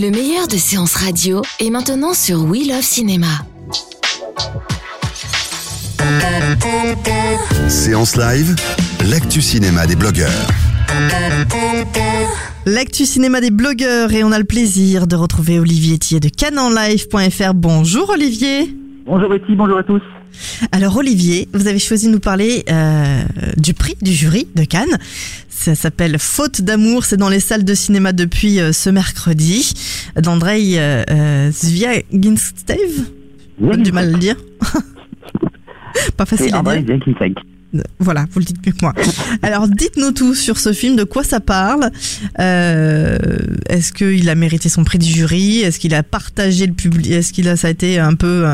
Le meilleur de séances radio est maintenant sur We Love Cinéma. Séance live, l'actu cinéma des blogueurs. L'actu cinéma des blogueurs et on a le plaisir de retrouver Olivier Thier de canenlive.fr. Bonjour Olivier. Bonjour Betty, bonjour à tous. Alors Olivier, vous avez choisi de nous parler euh, du prix du jury de Cannes. Ça s'appelle Faute d'amour, c'est dans les salles de cinéma depuis euh, ce mercredi. D'Andrei euh, euh, Zviaginstev J'ai du mal à le dire. Pas facile à dire. Voilà, vous le dites mieux que moi. Alors, dites-nous tout sur ce film, de quoi ça parle? Euh, Est-ce qu'il a mérité son prix du jury? Est-ce qu'il a partagé le public? Est-ce qu'il a ça a été un peu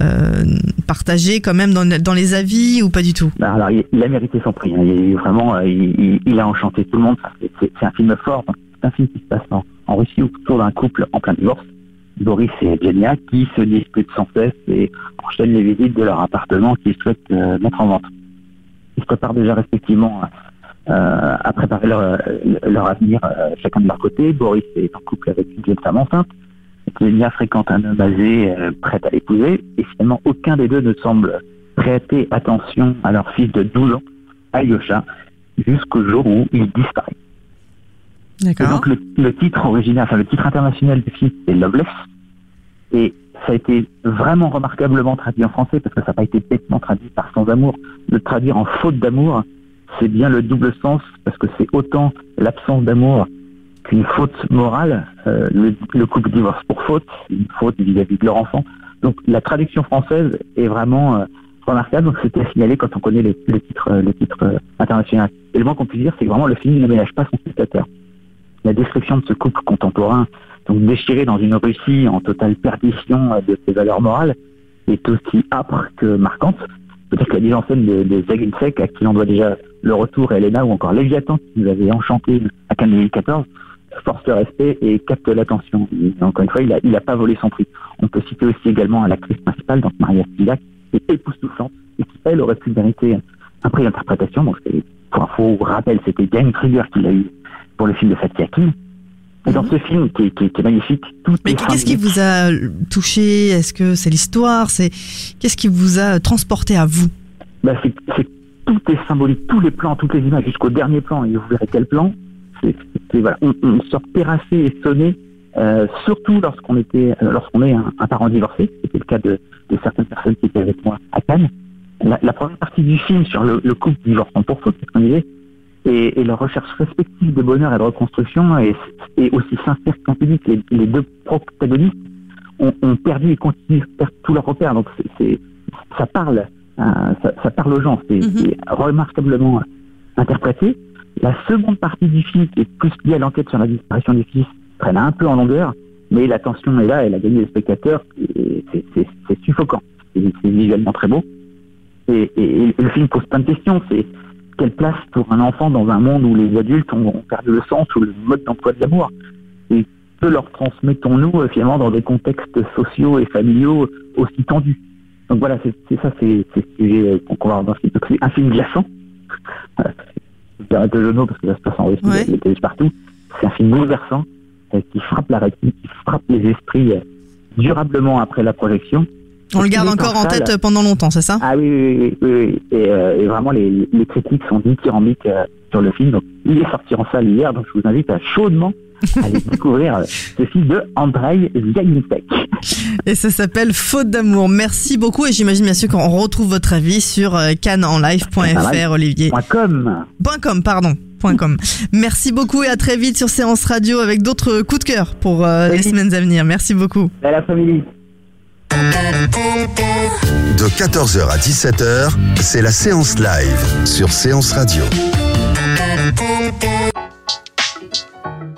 euh, partagé quand même dans, les avis ou pas du tout? Bah, Alors, il, a mérité son prix. hein. Il, vraiment, euh, il, a enchanté tout le monde. C'est- un film fort. C'est un film qui se passe en, en Russie autour d'un couple en plein divorce. Boris et Evgenia qui se disputent sans cesse et enchaînent les visites de leur appartement qu'ils souhaitent euh, mettre en vente. Ils se préparent déjà respectivement à préparer leur, leur avenir chacun de leur côté. Boris est en couple avec une femme enceinte. Evgenia fréquente un homme âgé euh, prêt à l'épouser. Et finalement, aucun des deux ne semble prêter attention à leur fils de 12 ans, Alyosha, jusqu'au jour où il disparaît. D'accord. donc le, le titre original, enfin le titre international du film, c'est Loveless. Et ça a été vraiment remarquablement traduit en français parce que ça n'a pas été bêtement traduit par sans amour. Le traduire en faute d'amour, c'est bien le double sens parce que c'est autant l'absence d'amour qu'une faute morale. Euh, le, le couple divorce pour faute, une faute vis-à-vis de leur enfant. Donc la traduction française est vraiment euh, remarquable. Donc c'était à signaler quand on connaît les- le titre, euh, le titre euh, international. Et le moins qu'on puisse dire, c'est que vraiment le film ne ménage pas son spectateur la description de ce couple contemporain, donc déchiré dans une Russie en totale perdition euh, de ses valeurs morales, est aussi âpre que marquante. Peut-être que la mise en scène de, de Zaginsek, à qui on doit déjà le retour Elena ou encore Léviathan, qui nous avait enchanté à Cannes 2014, force le respect et capte l'attention. Encore une fois, il a, il a pas volé son prix. On peut citer aussi également l'actrice principale, donc Maria Spivak, qui est époustouflante et qui, elle, aurait pu mériter un prix d'interprétation. Donc, pour info, rappel, c'était Diane Kruger qui l'a eu pour le film de Fatih Akin. Et dans ce film qui est, qui est- qui est magnifique, tout Mais est qu'est-ce qui vous a touché? Est-ce que c'est l'histoire? C'est Qu'est-ce qui vous a transporté à vous? Bah, c'est- tout est symbolique, tous les plans, toutes les images, jusqu'au dernier plan, et vous verrez quel plan? C'est, c'est- voilà, on, on sort terrassé et sonné, euh, surtout lorsqu'on était, euh, lorsqu'on est un, un parent divorcé. C'était le cas de, de certaines personnes qui étaient avec moi à Cannes. La, la première partie du film sur le, le couple divorçant pour faute, c'est ce qu'on disait, et, et leur recherche respective de bonheur et de reconstruction est, est aussi sincère qu'impudique. Les, les deux protagonistes ont, ont perdu et continuent de perdre tous leurs repères. Donc c'est, ça parle, euh, ça, ça parle aux gens. C'est, c'est remarquablement interprété. La seconde partie du film, qui est plus liée à l'enquête sur la disparition du fils, traîne un peu en longueur, mais la tension est là, elle a gagné les spectateurs, c'est, suffocant. C'est, visuellement très beau. Et, le film pose plein de questions. C'est quelle place pour un enfant dans un monde où les adultes ont, perdu le sens ou le mode d'emploi de l'amour? Et que leur transmettons-nous euh, finalement dans des contextes sociaux et familiaux aussi tendus? Donc voilà, c'est, ça, c'est, ce sujet euh, qu'on va avoir dans ce film. C'est un film glaçant. Le mot parce que ça se passe en Russie, Ouais. télévisions partout. C'est un film bouleversant euh, qui frappe la rétine, qui frappe les esprits euh, durablement après la projection. On le garde encore en salle. tête pendant longtemps, c'est ça? Ah oui, oui, oui, oui, oui. Et, euh, et vraiment, les, les critiques sont dithyrambiques euh, sur le film. Donc, il est sorti en salle hier, donc je vous invite à chaudement aller découvrir euh, ce film de Andrei Zviagintek. Et ça s'appelle Faute d'amour. Merci beaucoup et j'imagine bien sûr qu'on retrouve votre avis sur euh, canenlive.fr, Olivier. Point .com. Point .com, pardon. Point .com. Merci beaucoup et à très vite sur Séance Radio avec d'autres coups de cœur pour euh, les semaines à venir. Merci beaucoup. Belle après-midi. De 14h à 17h, c'est la séance live sur Séance Radio.